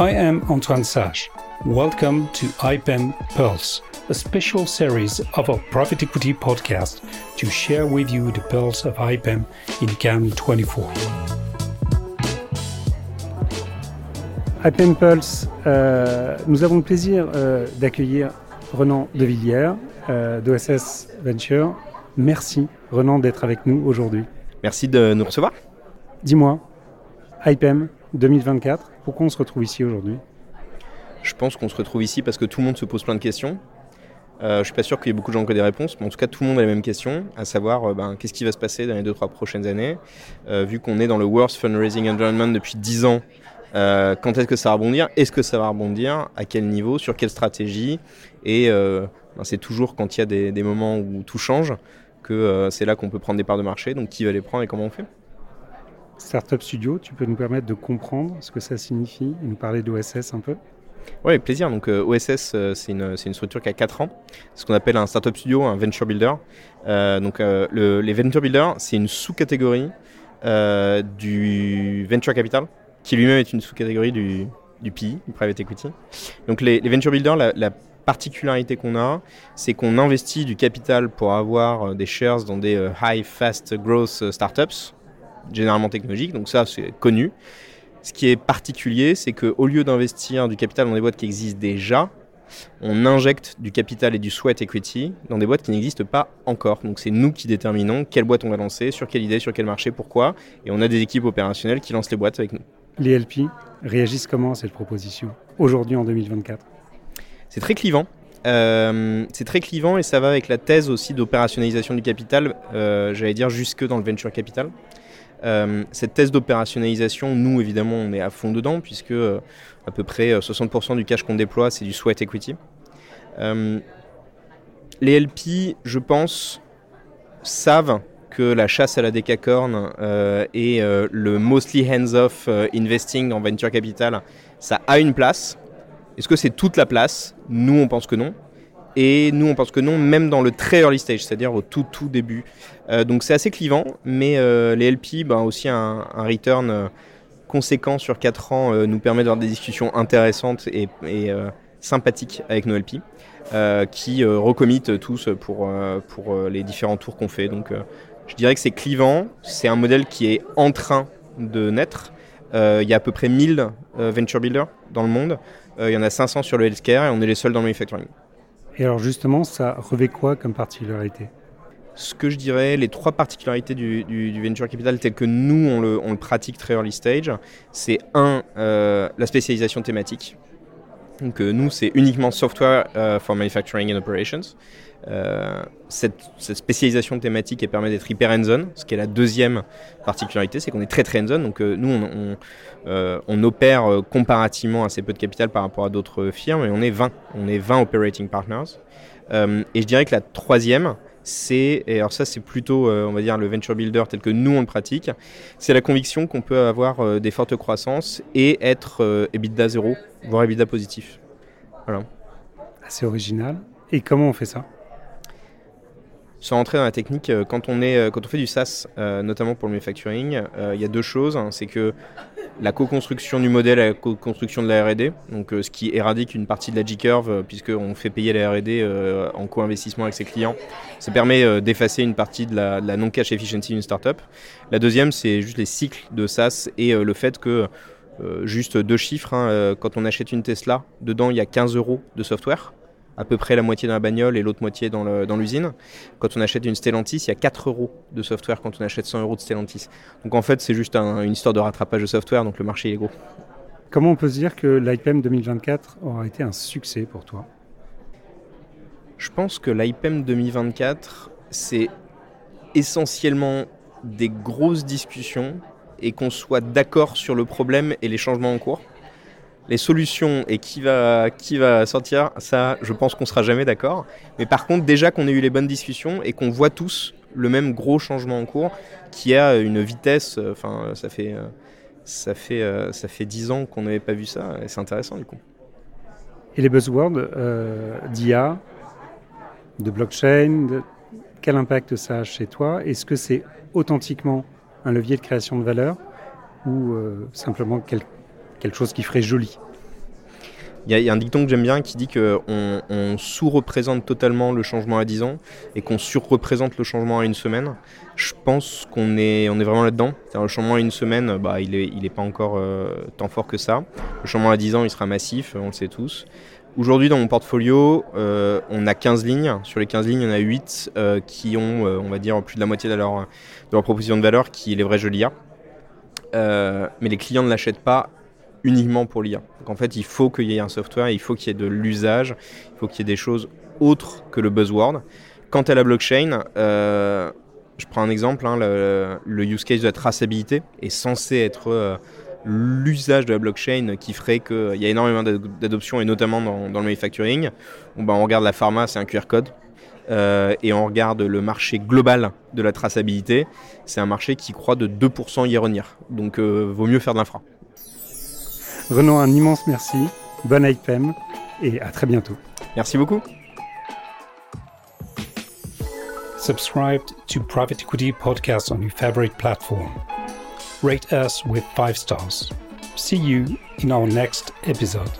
I am Antoine Sage. Welcome to IPEM Pulse, a special series of our private equity podcast to share with you the pulse of IPEM in Cannes 24. IPEM Pulse, euh, nous avons le plaisir euh, d'accueillir Renan Devilliers euh, d'OSS Venture. Merci Renan d'être avec nous aujourd'hui. Merci de nous recevoir. Dis-moi, IPEM 2024, pourquoi on se retrouve ici aujourd'hui? Je pense qu'on se retrouve ici parce que tout le monde se pose plein de questions. Euh, je ne suis pas sûr qu'il y ait beaucoup de gens qui aient des réponses, mais en tout cas tout le monde a les mêmes questions, à savoir euh, ben, qu'est-ce qui va se passer dans les 2-3 prochaines années. Euh, vu qu'on est dans le worst fundraising environment depuis 10 ans, quand est-ce que ça va rebondir? Est-ce que ça va rebondir? À quel niveau? Sur quelle stratégie? Et ben, c'est toujours quand il y a des, moments où tout change que c'est là qu'on peut prendre des parts de marché. Donc qui va les prendre et comment on fait? Startup Studio, tu peux nous permettre de comprendre ce que ça signifie et nous parler d'OSS un peu? Oui, plaisir. Donc euh, OSS, euh, c'est une, une, structure qui a 4 ans. Ce qu'on appelle un startup studio, un venture builder. Euh, donc le, les venture builders, c'est une sous-catégorie du venture capital, qui lui-même est une sous-catégorie du, du PI, du private equity. Donc les, les venture builders, la, la particularité qu'on a, c'est qu'on investit du capital pour avoir des shares dans des high fast growth startups, généralement technologiques. Donc ça, c'est connu. Ce qui est particulier, c'est qu'au lieu d'investir du capital dans des boîtes qui existent déjà, on injecte du capital et du sweat equity dans des boîtes qui n'existent pas encore. Donc c'est nous qui déterminons quelle boîte on va lancer, sur quelle idée, sur quel marché, pourquoi. Et on a des équipes opérationnelles qui lancent les boîtes avec nous. Les LP réagissent comment à cette proposition aujourd'hui en 2024 C'est très clivant. Euh, c'est très clivant et ça va avec la thèse aussi d'opérationnalisation du capital, euh, j'allais dire jusque dans le venture capital. Euh, cette thèse d'opérationnalisation, nous évidemment, on est à fond dedans, puisque euh, à peu près 60% euh, du cash qu'on déploie, c'est du sweat equity. les LP, je pense, savent que la chasse à la décacorne et le mostly hands-off investing en venture capital, ça a une place. Est-ce que c'est toute la place? Nous, on pense que non. Et nous, on pense que non, même dans le très early stage, c'est-à-dire au tout tout début. Euh, donc c'est assez clivant, mais euh, les LP, ben, aussi un, return euh, conséquent sur 4 ans nous permet d'avoir des discussions intéressantes et, et sympathiques avec nos LP, qui recommitent tous pour, pour les différents tours qu'on fait. Donc je dirais que c'est clivant, c'est un modèle qui est en train de naître. Il y a à peu près 1000 venture builders dans le monde. Il y en a 500 sur le healthcare et on est les seuls dans le manufacturing. Et alors justement, ça revêt quoi comme particularité? Ce que je dirais, les trois particularités du, venture capital tel que nous on le, on le, pratique très early stage, c'est un, euh, la spécialisation thématique. Donc nous c'est uniquement software euh, for manufacturing and operations. Euh, cette, spécialisation thématique permet d'être hyper hands-on, ce qui est la deuxième particularité, c'est qu'on est très très hands-on. Donc euh, nous, on, on, opère comparativement assez peu de capital par rapport à d'autres firmes, et on est 20, on est 20 operating partners. et je dirais que la troisième, c'est, et alors ça c'est plutôt, on va dire, le venture builder tel que nous on le pratique, c'est la conviction qu'on peut avoir des fortes croissances et être EBITDA zéro, voire EBITDA positif. Voilà. Assez original. Et comment on fait ça? Sans rentrer dans la technique, euh, quand on, est, euh, quand on fait du SaaS, euh, notamment pour le manufacturing, il y a deux choses. Hein. c'est que la co-construction du modèle et la co-construction de la R&D, donc ce qui éradique une partie de la J-curve, puisqu'on fait payer la R&D en co-investissement avec ses clients, ça permet d'effacer une partie de la, la non-cash efficiency d'une startup. La deuxième, c'est juste les cycles de SaaS et le fait que, juste deux chiffres, hein, quand on achète une Tesla, dedans il y a 15 euros de software à peu près la moitié dans la bagnole et l'autre moitié dans l'usine. Quand on achète une Stellantis, il y a 4 euros de software quand on achète 100 euros de Stellantis. Donc en fait, c'est juste une histoire de rattrapage de software, donc le marché est gros. Comment on peut se dire que l'IPM 2024 aura été un succès pour toi? Je pense que l'IPM 2024, c'est essentiellement des grosses discussions et qu'on soit d'accord sur le problème et les changements en cours les solutions et qui va, qui va sortir, ça, je pense qu'on sera jamais d'accord. Mais par contre, déjà qu'on ait eu les bonnes discussions et qu'on voit tous le même gros changement en cours, qui a une vitesse, euh, enfin, ça fait, euh, ça fait, euh, ça fait 10 ans qu'on n'avait pas vu ça, et c'est intéressant du coup. Et les buzzwords d'IA, de blockchain, quel impact ça a chez toi? Est-ce que c'est authentiquement un levier de création de valeur ou simplement quelque quelque chose qui ferait joli Il y, a un dicton que j'aime bien qui dit qu'on on, sous-représente totalement le changement à 10 ans et qu'on sur-représente le changement à une semaine. Je pense qu'on est, on est vraiment là-dedans. Le changement à une semaine, bah, il n'est il est pas encore euh, tant fort que ça. Le changement à 10 ans, il sera massif, on le sait tous. Aujourd'hui, dans mon portfolio, euh, on a 15 lignes. Sur les 15 lignes, en a 8 euh, qui ont, on va dire, plus de la moitié de leur, de leur proposition de valeur qui est les vrais mais les clients ne l'achètent pas uniquement pour l'IA. Donc en fait, il faut qu'il y ait un software, il faut qu'il y ait de l'usage, il faut qu'il y ait des choses autres que le buzzword. Quant à la blockchain, euh, je prends un exemple, hein, le, use case de la traçabilité est censé être euh, l'usage de la blockchain qui ferait qu'il y a énormément d'adoption, et notamment dans, le manufacturing. Bah, on regarde la pharma, c'est un QR code. Euh, et on regarde le marché global de la traçabilité, c'est un marché qui croît de 2% hier Donc vaut mieux faire de l'infra. Renaud, un immense merci. Bonne IPM et à très bientôt. Merci beaucoup. Subscribe to Private Equity Podcast on your favorite platform. Rate us with five stars. See you in our next episode.